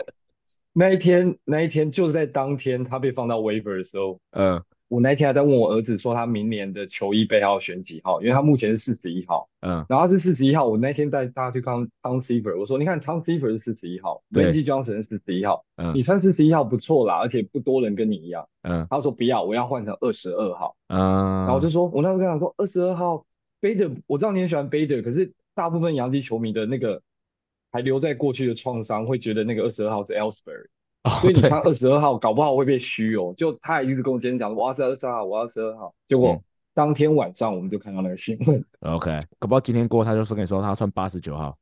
那一天那一天就是在当天他被放到 waiver 的时候，嗯。我那天还在问我儿子说他明年的球衣背号选几号，因为他目前是四十一号。嗯，然后他是四十一号。我那天带大家去看 Tom Seaver，我说你看 Tom Seaver 是四十一号，Reggie Johnson 是四十一号，嗯，你穿四十一号不错啦，而且不多人跟你一样。嗯，他说不要，我要换成二十二号。嗯，然后我就说，我那时候跟他说二十二号 Bader，我知道你很喜欢 Bader，可是大部分洋基球迷的那个还留在过去的创伤，会觉得那个二十二号是 Ellsbury。所以你穿二十二号，搞不好会被虚哦。就他还一直跟我今天讲，我要是二十二号，我要二十二号。结果当天晚上我们就看到那个新闻。OK，搞不好今天过他就说跟你说他要穿八十九号。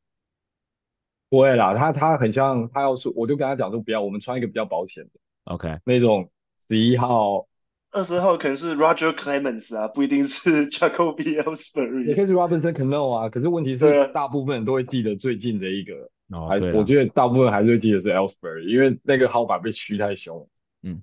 不会啦，他他很像他要说，我就跟他讲说不要，我们穿一个比较保险的。OK，那种十一号、二十号可能是 Roger Clemens 啊，不一定是 Jacoby Ellsbury，也可以是 Robinson Cano 啊。可是问题是，大部分人都会记得最近的一个。哦，还我觉得大部分还是会记得是 Ellsbury，因为那个号码被虚太凶。嗯，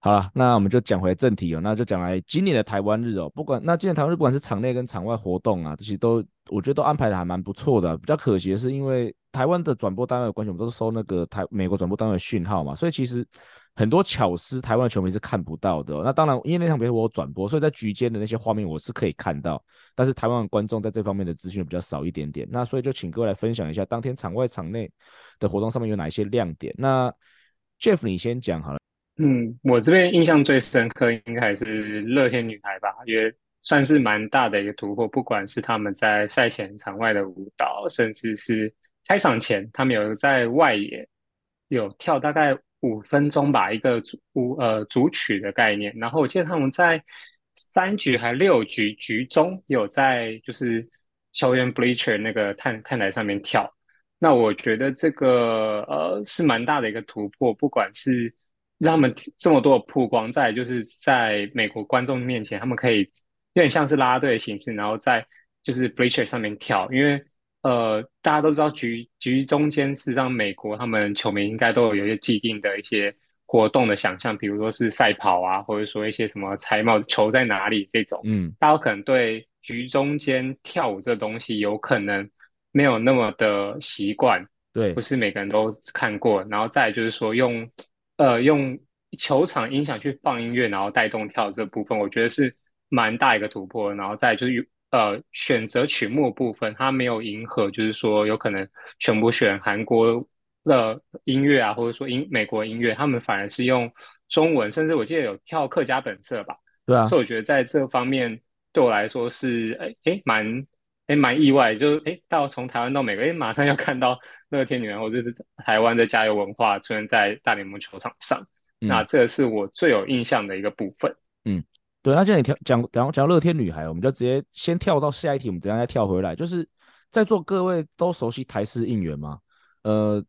好了，那我们就讲回正题哦，那就讲来今年的台湾日哦，不管那今年台湾日不管是场内跟场外活动啊，这些都我觉得都安排的还蛮不错的。比较可惜的是，因为台湾的转播单位的关系，我们都是收那个台美国转播单位的讯号嘛，所以其实。很多巧思，台湾球迷是看不到的。那当然，因为那场比赛我有转播，所以在局间的那些画面我是可以看到。但是台湾观众在这方面的资讯比较少一点点。那所以就请各位来分享一下，当天场外场内的活动上面有哪一些亮点。那 Jeff，你先讲好了。嗯，我这边印象最深刻应该还是乐天女孩吧，也算是蛮大的一个突破。不管是他们在赛前场外的舞蹈，甚至是开场前他们有在外野有跳大概。五分钟吧，一个主呃主曲的概念。然后我记得他们在三局还六局局中有在就是校园 bleacher 那个看看台上面跳。那我觉得这个呃是蛮大的一个突破，不管是让他们这么多的曝光，在就是在美国观众面前，他们可以有点像是啦啦队的形式，然后在就是 bleacher 上面跳，因为。呃，大家都知道局局中间，事实上美国他们球迷应该都有有一些既定的一些活动的想象，比如说是赛跑啊，或者说一些什么彩帽球在哪里这种。嗯，大家可能对局中间跳舞这东西有可能没有那么的习惯，对，不是每个人都看过。然后再就是说用呃用球场音响去放音乐，然后带动跳这部分，我觉得是蛮大一个突破。然后再就是。呃，选择曲目部分，他没有迎合，就是说有可能全部选韩国的音乐啊，或者说英美国音乐，他们反而是用中文，甚至我记得有跳客家本色吧。对啊，所以我觉得在这方面对我来说是哎哎蛮哎蛮意外，就是哎到从台湾到美国，哎马上要看到乐天女人或者是台湾的加油文化出现在大联盟球场上，嗯，那这是我最有印象的一个部分。嗯。对，那既然你跳讲讲讲乐天女孩，我们就直接先跳到下一题，我们怎样再跳回来？就是在座各位都熟悉台式应援吗？呃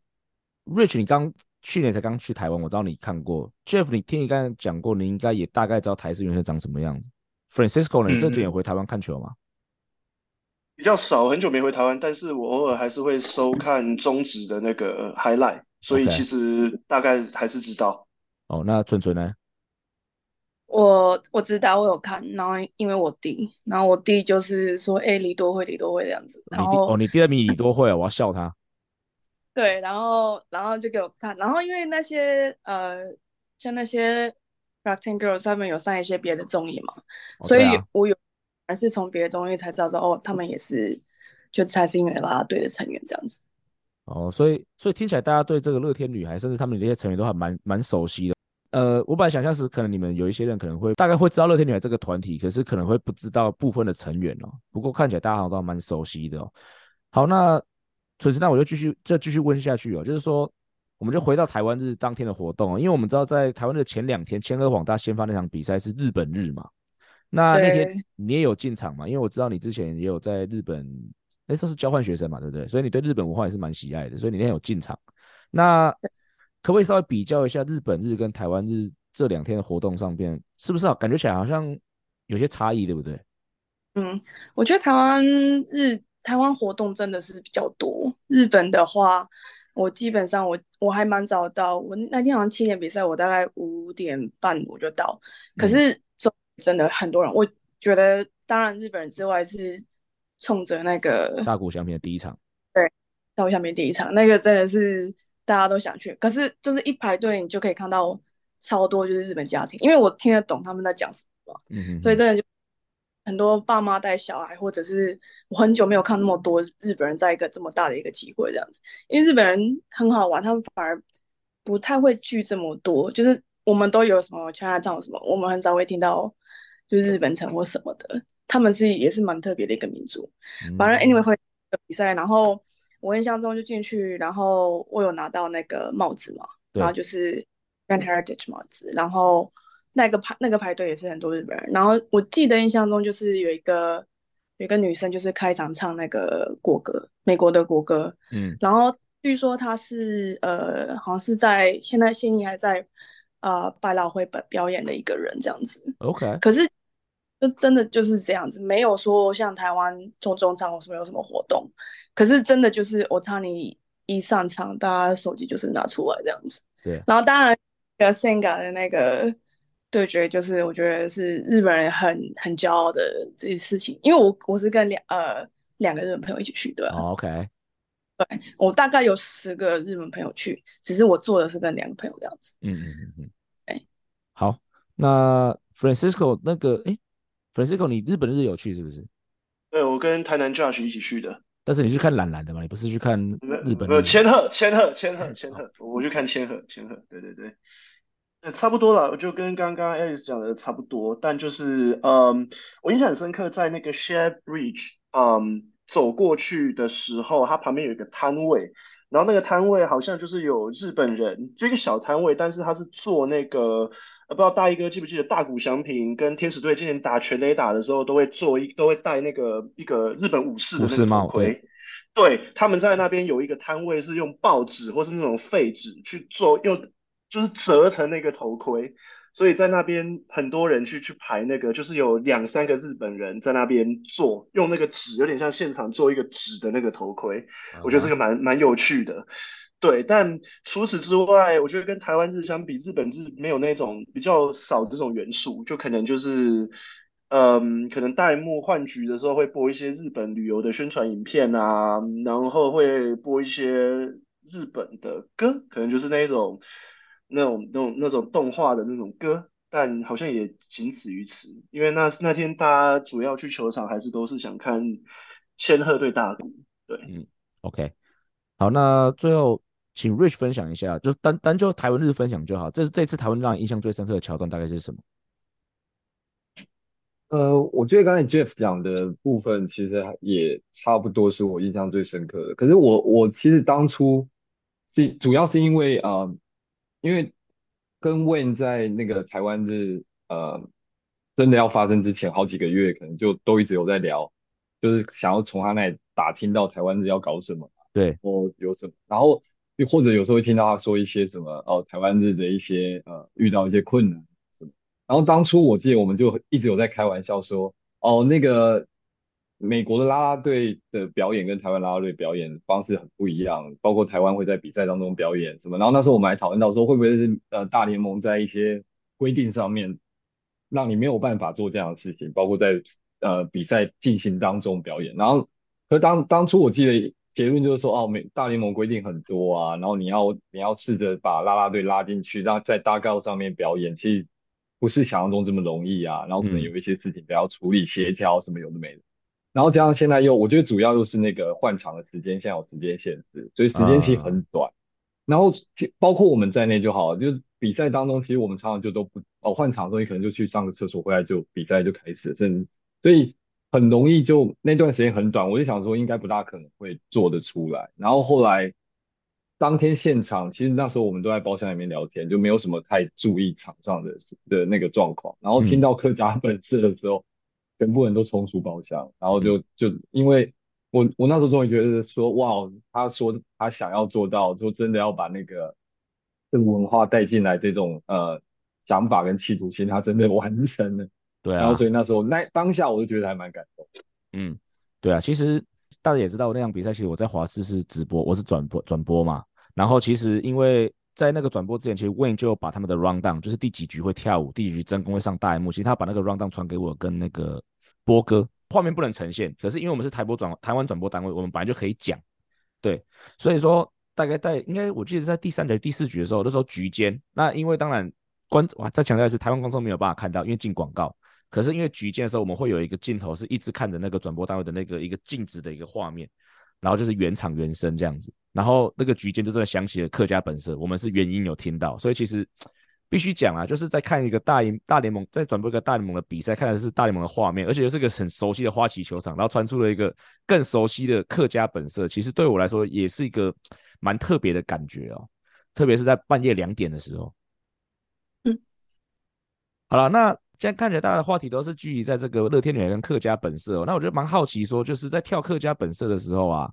，Rich，你刚去年才刚去台湾，我知道你看过。Jeff，你听你刚才讲过，你应该也大概知道台式应援长什么样子。Francisco，你这几年回台湾看球吗？嗯？比较少，很久没回台湾，但是我偶尔还是会收看中职的那个 highlight，所以其实大概还是知道。哦，那纯纯呢？我我知道，我有看，然后因为我弟，然后我弟就是说，哎、欸，李多慧，李多慧这样子，然后哦，你弟在迷李多慧啊，我要笑他。对，然后然后就给我看，然后因为那些呃，像那些 Rakuten Girls 上面有上一些别的综艺嘛，哦、所以我有还是从别的综艺才知道说，哦，他们也是就才是因为啦啦队的成员这样子。哦，所以所以听起来大家对这个乐天女孩，甚至他们那些成员都还蛮蛮熟悉的。呃，我本来想象是可能你们有一些人可能会大概会知道乐天女孩这个团体，可是可能会不知道部分的成员哦。不过看起来大家好像都蛮熟悉的哦。好，那纯子，那我就继续就继续问下去哦，就是说，我们就回到台湾日当天的活动哦，因为我们知道在台湾的前两天，千鹤广大先发那场比赛是日本日嘛。那那天你也有进场嘛？因为我知道你之前也有在日本，哎，这是交换学生嘛，对不对？所以你对日本文化也是蛮喜爱的，所以你那天有进场。那可不可以稍微比较一下日本日跟台湾日这两天的活动上边，是不是啊？感觉起来好像有些差异，对不对？嗯，我觉得台湾日台湾活动真的是比较多。日本的话，我基本上我我还蛮早到，我那天好像七点比赛，我大概五点半我就到。可是真的很多人，我觉得当然日本人之外是冲着那个大谷翔平的第一场，对，大谷翔平第一场那个真的是。大家都想去，可是就是一排队，你就可以看到超多就是日本家庭，因为我听得懂他们在讲什么，所以真的就很多爸妈带小孩，或者是我很久没有看那么多日本人在一个这么大的一个机会这样子，因为日本人很好玩，他们反而不太会聚这么多，就是我们都有什么 Chinatown 什么，我们很少会听到就是日本城或什么的，他们是也是蛮特别的一个民族，反正 anyway 会比赛，然后我印象中就进去，然后我有拿到那个帽子嘛，然后就是。Grand Heritage 帽子，然后那个排那个排队也是很多日本人，然后我记得印象中就是有一个有一个女生就是开场唱那个国歌，美国的国歌，嗯，然后据说她是呃好像是在现在现役还在呃百老汇表表演的一个人这样子，OK，可是就真的就是这样子，没有说像台湾中中场或是没有什么活动，可是真的就是我唱你一上场，大家手机就是拿出来这样子，对，然后当然。个 Senga 的那个对决，就是我觉得是日本人很很骄傲的这些事情，因为我我是跟两呃两个日本朋友一起去，对吧？OK，对，我大概有十个日本朋友去，只是我做的是跟两个朋友这样子。嗯嗯嗯嗯，哎，好，那 Francisco 那个哎，Francisco 你日本日有去是不是？对，我跟台南 Josh 一起去的。但是你去看蓝蓝的嘛？你不是去看日本？没有千鹤，千鹤，千鹤，千鹤，我去看千鹤，千鹤，对对对。差不多了，我就跟刚刚 Alice 讲的差不多，但就是，嗯，我印象很深刻，在那个 Share Bridge，嗯，走过去的时候，它旁边有一个摊位，然后那个摊位好像就是有日本人，就一个小摊位，但是他是做那个，不知道大衣哥记不记得大谷祥平跟天使队今年打全垒打的时候，都会做一，都会戴那个一个日本武士的那个帽盔，对，对，他们在那边有一个摊位是用报纸或是那种废纸去做，用。就是折成那个头盔，所以在那边很多人去去排那个，就是有两三个日本人在那边做，用那个纸，有点像现场做一个纸的那个头盔。Uh huh. 我觉得这个蛮蛮有趣的。对，但除此之外，我觉得跟台湾日相比，日本日没有那种比较少这种元素，就可能就是，嗯，可能弹幕换局的时候会播一些日本旅游的宣传影片啊，然后会播一些日本的歌，可能就是那一种。那种、那种、那种动画的那种歌，但好像也仅此于此。因为那那天大家主要去球场，还是都是想看千鹤对大谷。对，嗯，OK，好，那最后请 Rich 分享一下，就单单就台湾日分享就好。这这次台湾让你印象最深刻的桥段大概是什么？呃，我觉得刚才 Jeff 讲的部分其实也差不多是我印象最深刻的。可是我我其实当初是主要是因为啊。呃因为跟 Wayne 在那个台湾日呃真的要发生之前好几个月，可能就都一直有在聊，就是想要从他那里打听到台湾日要搞什么，对，或有什么，然后又或者有时候会听到他说一些什么哦，台湾日的一些呃遇到一些困难什么，然后当初我记得我们就一直有在开玩笑说哦那个。美国的啦啦队的表演跟台湾啦啦队表演方式很不一样，包括台湾会在比赛当中表演什么，然后那时候我们还讨论到说，会不会是呃大联盟在一些规定上面让你没有办法做这样的事情，包括在呃比赛进行当中表演。然后，可当当初我记得结论就是说，哦，美大联盟规定很多啊，然后你要你要试着把啦啦队拉进去，让在大告上面表演，其实不是想象中这么容易啊，然后可能有一些事情都要处理协调什么有的没的。然后加上现在又，我觉得主要就是那个换场的时间，现在有时间限制，所以时间其实很短。Uh. 然后包括我们在内就好了，就是比赛当中，其实我们常常就都不哦换场的时候，你可能就去上个厕所，回来就比赛就开始了，甚至所以很容易就那段时间很短，我就想说应该不大可能会做得出来。然后后来当天现场，其实那时候我们都在包厢里面聊天，就没有什么太注意场上的的那个状况。然后听到客家本色的时候。嗯全部人都冲出包厢，然后就就因为我我那时候终于觉得说哇，他说他想要做到，说真的要把那个这个文化带进来，这种呃想法跟企图心，他真的完成了。对啊，然后所以那时候那当下我就觉得还蛮感动。嗯，对啊，其实大家也知道那场比赛，其实我在华视是直播，我是转播转播嘛。然后其实因为在那个转播之前，其实 Wayne 就把他们的 rundown，就是第几局会跳舞，第几局真功会上大荧幕，其实他把那个 rundown 传给我跟那个。播歌画面不能呈现，可是因为我们是台播转台湾转播单位，我们本来就可以讲，对，所以说大概在应该我记得是在第三局第四局的时候，那时候局间，那因为当然观哇，再强调的是，台湾观众没有办法看到，因为进广告。可是因为举剑的时候，我们会有一个镜头是一直看着那个转播单位的那个一个静止的一个画面，然后就是原场原声这样子，然后那个举剑就真的响起了客家本色，我们是原音有听到，所以其实必须讲啊，就是在看一个大联大联盟在转播一个大联盟的比赛，看的是大联盟的画面，而且又是个很熟悉的花旗球场，然后传出了一个更熟悉的客家本色，其实对我来说也是一个蛮特别的感觉哦，特别是在半夜两点的时候。嗯，好了，那。现在看起来，大家的话题都是聚集在这个乐天女孩跟客家本色哦。那我觉得蛮好奇，说就是在跳客家本色的时候啊，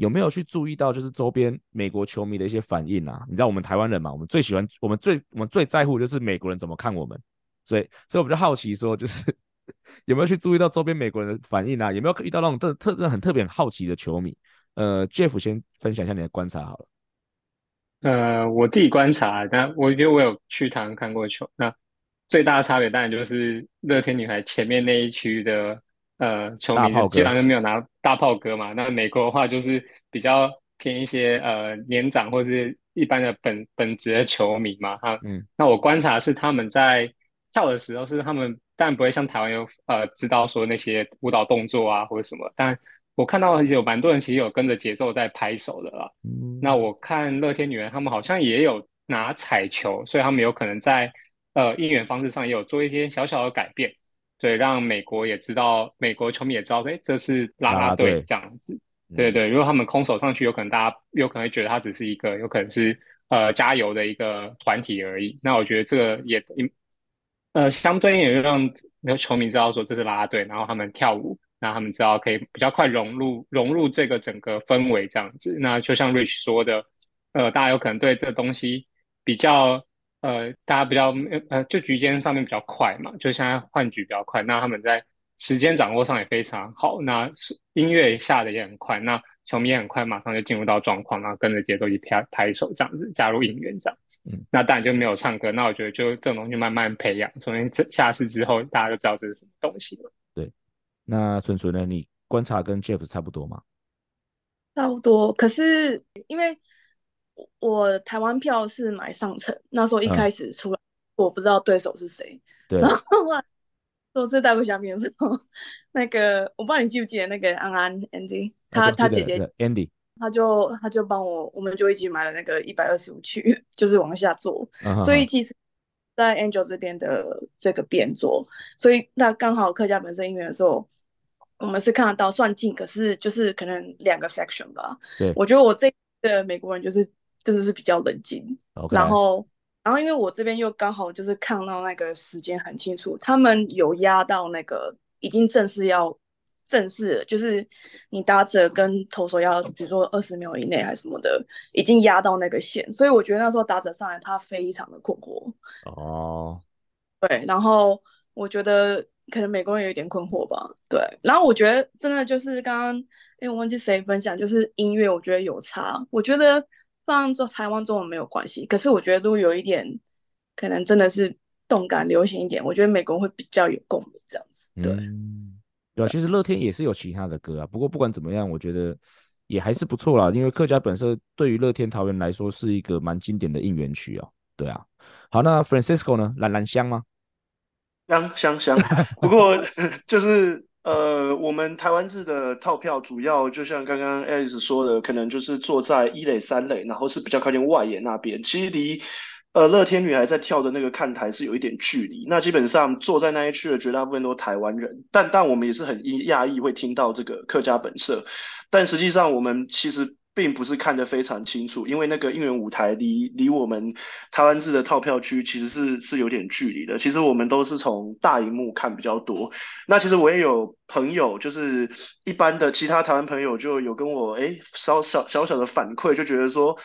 有没有去注意到就是周边美国球迷的一些反应啊？你知道我们台湾人嘛，我们最喜欢，我们最我们最在乎就是美国人怎么看我们。所以，所以我们就好奇说，就是 有没有去注意到周边美国人的反应啊？有没有遇到那种特特征很特别很好奇的球迷？呃，Jeff 先分享一下你的观察好了。呃，我自己观察，但我因为我有去台湾看过球，那。最大的差别当然就是乐天女孩前面那一区的呃球迷基本上就没有拿大炮哥嘛。那美国的话就是比较偏一些呃年长或是一般的本本职的球迷嘛。哈，嗯，那我观察是他们在跳的时候是他们当然不会像台湾有呃知道说那些舞蹈动作啊或者什么，但我看到有蛮多人其实有跟着节奏在拍手的啦。嗯，那我看乐天女人他们好像也有拿彩球，所以他们有可能在。呃，应援方式上也有做一些小小的改变，对，让美国也知道，美国球迷也知道，哎，这是拉拉队这样子，对对。如果他们空手上去，有可能大家有可能会觉得他只是一个，有可能是呃加油的一个团体而已。那我觉得这个也，呃，相对也让那个球迷知道说这是拉拉队，然后他们跳舞，让他们知道可以比较快融入融入这个整个氛围这样子。那就像 Rich 说的，呃，大家有可能对这个东西比较。呃，大家比较呃，就局间上面比较快嘛，就现在换局比较快，那他们在时间掌握上也非常好，那音乐下的也很快，那球迷也很快，马上就进入到状况，然后跟着节奏一拍拍手这样子，加入应援这样子。嗯，那当然就没有唱歌，那我觉得就这种东西慢慢培养，从下次之后大家就知道这是什么东西了。对，那纯纯呢，你观察跟 Jeff 差不多吗？差不多，可是因为。我台湾票是买上层，那时候一开始出来，嗯、我不知道对手是谁。对。然后我说是带过下面的时候，那个我不知道你记不记得那个安安 Andy，他他姐姐 Andy，他就他就帮我，我们就一起买了那个一百二十五区，就是往下坐。嗯、所以其实，在 Angel 这边的这个边座，所以那刚好客家本身音乐的时候，我们是看得到算近，可是就是可能两个 section 吧。对。我觉得我这个美国人就是。真的是比较冷静，Okay. 然后，然后因为我这边又刚好就是看到那个时间很清楚，他们有压到那个已经正式要正式，就是你打者跟投手要，比如说二十秒以内还是什么的，已经压到那个线，所以我觉得那时候打者上来他非常的困惑。哦，oh. 对，然后我觉得可能美国人有一点困惑吧，对，然后我觉得真的就是刚刚，因为我忘记谁分享，就是音乐，我觉得有差，我觉得。放做台湾中文没有关系，可是我觉得如果有一点，可能真的是动感流行一点，我觉得美国人会比较有共鸣这样子。对，嗯、对啊，其实乐天也是有其他的歌啊，不过不管怎么样，我觉得也还是不错啦，因为客家本色对于乐天桃园来说是一个蛮经典的应援曲哦。对啊，好，那 Francisco 呢？蓝蓝香吗？香香香，不过 就是。呃，我们台湾制的套票主要就像刚刚 Alice 说的，可能就是坐在一垒、三垒，然后是比较靠近外野那边。其实离呃乐天女孩在跳的那个看台是有一点距离。那基本上坐在那一区的绝大部分都是台湾人，但但我们也是很讶异会听到这个客家本色。但实际上我们其实。并不是看得非常清楚，因为那个应援舞台离离我们台湾制的套票区其实是是有点距离的。其实我们都是从大荧幕看比较多。那其实我也有朋友，就是一般的其他台湾朋友就有跟我诶小小小小的反馈，就觉得说。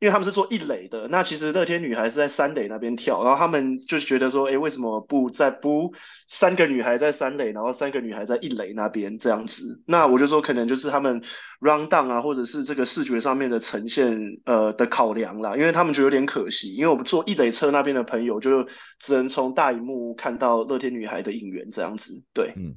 因为他们是做一垒的，那其实乐天女孩是在三垒那边跳，然后他们就觉得说，哎，为什么不再不三个女孩在三垒，然后三个女孩在一垒那边这样子？那我就说，可能就是他们 round down 啊，或者是这个视觉上面的呈现，呃的考量啦，因为他们觉得有点可惜，因为我们坐一垒车那边的朋友就只能从大荧幕看到乐天女孩的应援这样子，对，嗯。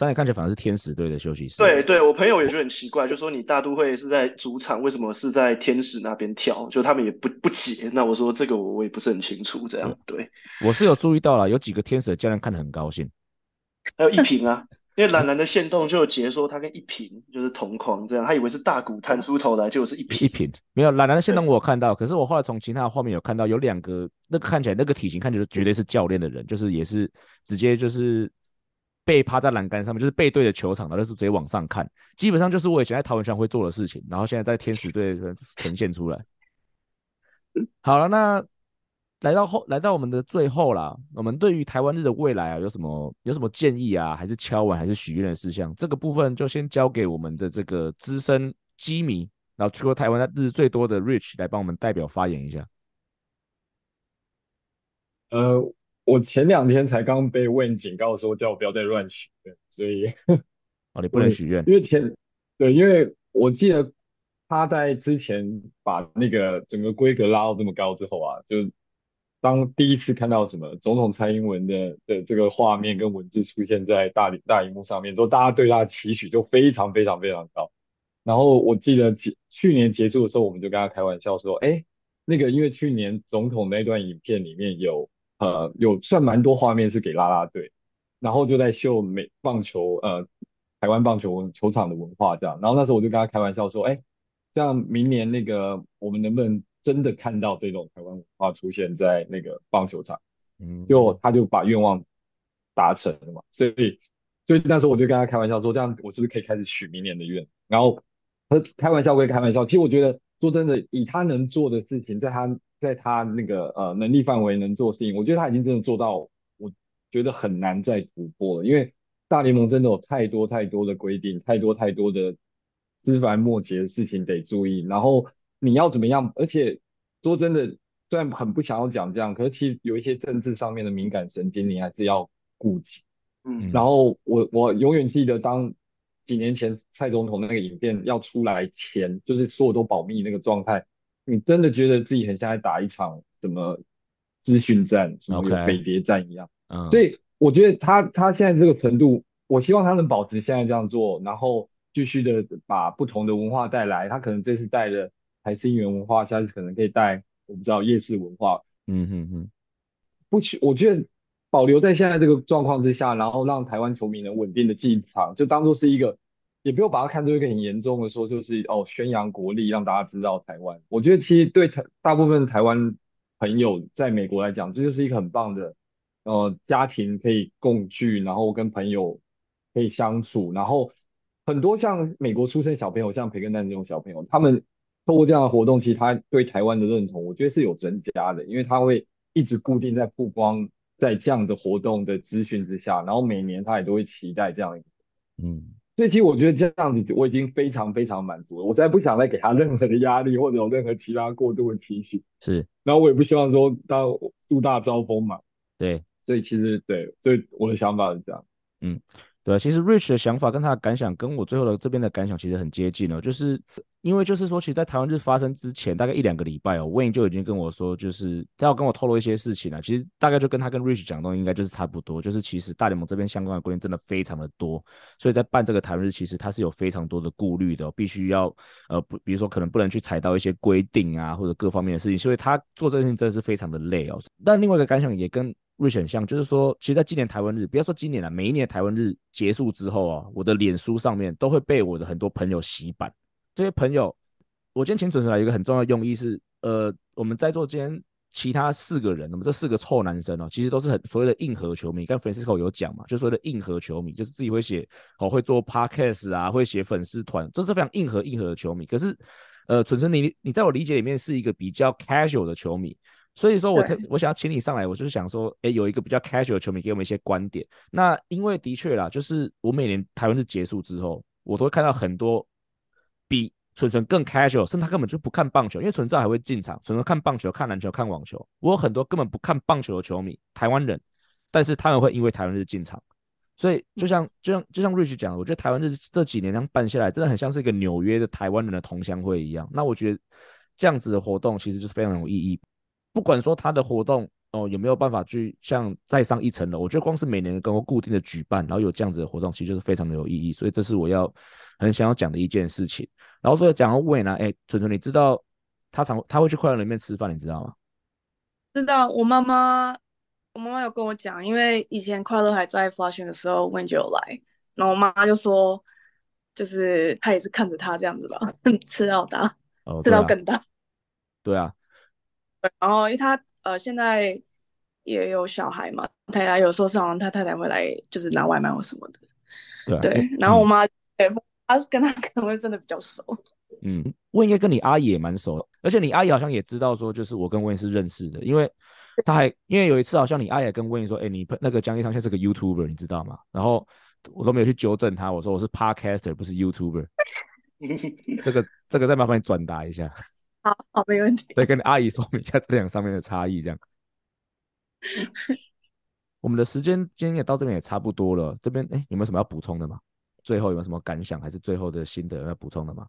三眼看起来反而是天使队的休息室。对对，我朋友也觉得很奇怪，就说你大都会是在主场，为什么是在天使那边跳？就他们也不不解。那我说这个我我也不是很清楚，这样对。我是有注意到了，有几个天使的教练看得很高兴。还有一平啊。因为蓝蓝的限动就有解说他跟一平就是同框这样，他以为是大谷探出头来，就是一平一平没有蓝蓝的限动我有看到，可是我后来从其他的画面有看到有两个那个看起来那个体型看起来绝对是教练的人，就是也是直接就是背趴在栏杆上面，就是背对着球场的，那是直接往上看，基本上就是我以前在桃园圈会做的事情，然后现在在天使队呈现出来。好了，那。来到后，来到我们的最后啦。我们对于台湾日的未来啊，有什么有什么建议啊？还是敲碗，还是许愿的事项？这个部分就先交给我们的这个资深机迷，然后去过台湾的日最多的 Rich 来帮我们代表发言一下。呃，我前两天才刚被问警告说叫我不要再乱许愿，所以哦，你 不能许愿，因为前对，因为我记得他在之前把那个整个规格拉到这么高之后啊，就。当第一次看到什么总统蔡英文的的这个画面跟文字出现在大大荧幕上面之后，大家对他的期许就非常非常非常高。然后我记得去年结束的时候，我们就跟他开玩笑说：“哎，那个因为去年总统那段影片里面有呃有算蛮多画面是给啦啦队，然后就在秀美棒球呃台湾棒球球场的文化这样。然后那时候我就跟他开玩笑说：哎，这样明年那个我们能不能？”真的看到这种台湾文化出现在那个棒球场，嗯，就他就把愿望达成了嘛，所以所以那时候我就跟他开玩笑说，这样我是不是可以开始许明年的愿？然后他开玩笑归开玩笑，其实我觉得说真的，以他能做的事情，在他在他那个呃能力范围能做的事情，我觉得他已经真的做到，我觉得很难再突破了，因为大联盟真的有太多太多的规定，太多太多的枝繁末节的事情得注意，然后。你要怎么样？而且说真的，虽然很不想要讲这样，可是其实有一些政治上面的敏感神经，你还是要顾及。嗯，然后我我永远记得，当几年前蔡总统那个影片要出来前，就是所有都保密那个状态，你真的觉得自己很像在打一场什么资讯战，什么飞碟战一样。嗯，所以我觉得他他现在这个程度，我希望他能保持现在这样做，然后继续的把不同的文化带来。他可能这次带的。还是应援文化，下次可能可以带我不知道夜市文化，嗯哼哼，不去，我觉得保留在现在这个状况之下，然后让台湾球迷能稳定的进场，就当做是一个，也不用把它看作一个很严重的说，就是哦宣扬国力，让大家知道台湾。我觉得其实对台大部分台湾朋友在美国来讲，这就是一个很棒的，呃，家庭可以共聚，然后跟朋友可以相处，然后很多像美国出生小朋友，像培根蛋这种小朋友，他们。透过这样的活动，其实他对台湾的认同，我觉得是有增加的，因为他会一直固定在曝光在这样的活动的资讯之下，然后每年他也都会期待这样一个，嗯，所以其实我觉得这样子我已经非常非常满足了，我实在不想再给他任何的压力或者有任何其他过度的期许，是，然后我也不希望说到树大招风嘛，对，所以其实对，所以我的想法是这样，嗯，对，其实 Rich 的想法跟他的感想跟我最后的这边的感想其实很接近哦，就是。因为就是说，其实，在台湾日发生之前，大概一两个礼拜哦，Wayne 就已经跟我说，就是他要跟我透露一些事情了。其实大概就跟他跟 Rich 讲的东西应该就是差不多，就是其实大联盟这边相关的规定真的非常的多，所以在办这个台湾日，其实他是有非常多的顾虑的，必须要呃不，比如说可能不能去踩到一些规定啊，或者各方面的事情，所以他做这件事情真的是非常的累哦。但另外一个感想也跟 Rich 很像，就是说，其实，在今年台湾日，不要说今年了，每一年台湾日结束之后啊，我的脸书上面都会被我的很多朋友洗版，这些朋友。我今天请准时来一个很重要的用意是，呃，我们在座今天其他四个人，我们这四个臭男生哦，其实都是很所谓的硬核球迷。刚 Francisco 有讲嘛，就所谓的硬核球迷，就是自己会写哦，会做 Podcast 啊，会写粉丝团，这是非常硬核硬核的球迷。可是，呃，准时你你在我理解里面是一个比较 casual 的球迷，所以说我特我想要请你上来，我就是想说，哎，有一个比较 casual 的球迷给我们一些观点。那因为的确啦，就是我每年台湾日结束之后，我都会看到很多比。纯纯更 casual，甚至他根本就不看棒球，因为纯粹还会进场，纯纯看棒球、看篮球、看网球。我有很多根本不看棒球的球迷，台湾人，但是他们会因为台湾日进场，所以就像就像就像 Rich 讲的，我觉得台湾日这几年这样办下来，真的很像是一个纽约的台湾人的同乡会一样。那我觉得这样子的活动其实就是非常有意义，不管说他的活动哦，有没有办法去像再上一层楼？我觉得光是每年跟我固定的举办，然后有这样子的活动，其实就是非常的有意义。所以这是我要很想要讲的一件事情。然后说讲到魏呢，哎，纯纯，你知道他常他会去快乐里面吃饭，你知道吗？知道，我妈妈我妈妈有跟我讲，因为以前快乐还在 Flushing 的时候，Wayne 就有来，然后我妈妈就说，就是他也是看着他这样子吧，吃到大，哦、吃到更大。对啊，对，然后因为他。呃，现在也有小孩嘛，太太有时候上完他太太会来，就是拿外卖或什么的。对、啊，对。然后我妈，哎、嗯，她跟他可能会真的比较熟。嗯，我应该跟你阿姨也蛮熟，而且你阿姨好像也知道说，就是我跟温是认识的，因为他还因为有一次好像你阿姨跟温说，哎，你那个江一昌现在是个 YouTuber，你知道吗？然后我都没有去纠正他，我说我是 Podcaster，不是 YouTuber。这个这个再麻烦你转达一下。好好，没问题。再跟阿姨说明一下这两上面的差异，这样。我们的时间今天也到这边也差不多了。这边哎，有没有什么要补充的吗？最后有没有什么感想，还是最后的心得要补充的吗？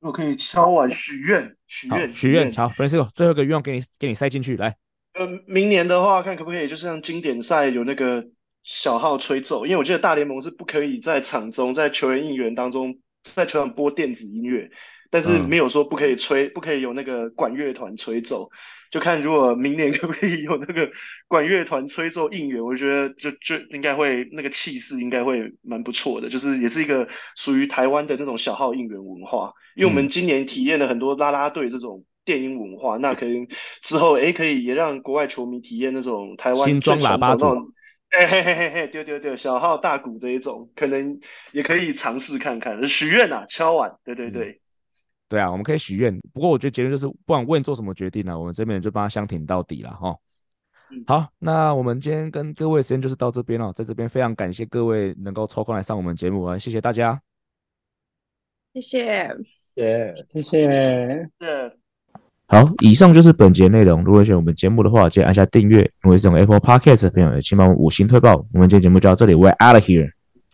我可以敲碗许愿，许愿，许愿。好，Francisco，最后一个愿望给你，给你塞进去，来。呃，明年的话，看可不可以，就是像经典赛有那个小号吹奏，因为我记得大联盟是不可以在场中，在球员应援当中，在球场播电子音乐。但是没有说不可以吹，嗯、不可以有那个管乐团吹奏，就看如果明年可不可以有那个管乐团吹奏应援，我觉得就就应该会那个气势应该会蛮不错的，就是也是一个属于台湾的那种小号应援文化，因为我们今年体验了很多啦啦队这种电音文化，嗯、那可能之后哎可以也让国外球迷体验那种台湾新装喇叭这种，哎嘿嘿嘿嘿，丢丢丢，小号大鼓这一种，可能也可以尝试看看，许愿啊，敲碗，对对对。嗯对啊，我们可以许愿。不过我觉得结论就是，不管问做什么决定呢、啊，我们这边就帮他相挺到底了哈。好，那我们今天跟各位时间就是到这边了，在这边非常感谢各位能够抽空来上我们节目啊，谢谢大家。谢谢，谢谢，谢谢。好，以上就是本节内容。如果喜欢我们节目的话，记得按下订阅。如果是用 Apple Podcast 的朋友，也请帮我们五星推爆。我们今天节目就到这里，We're out of here。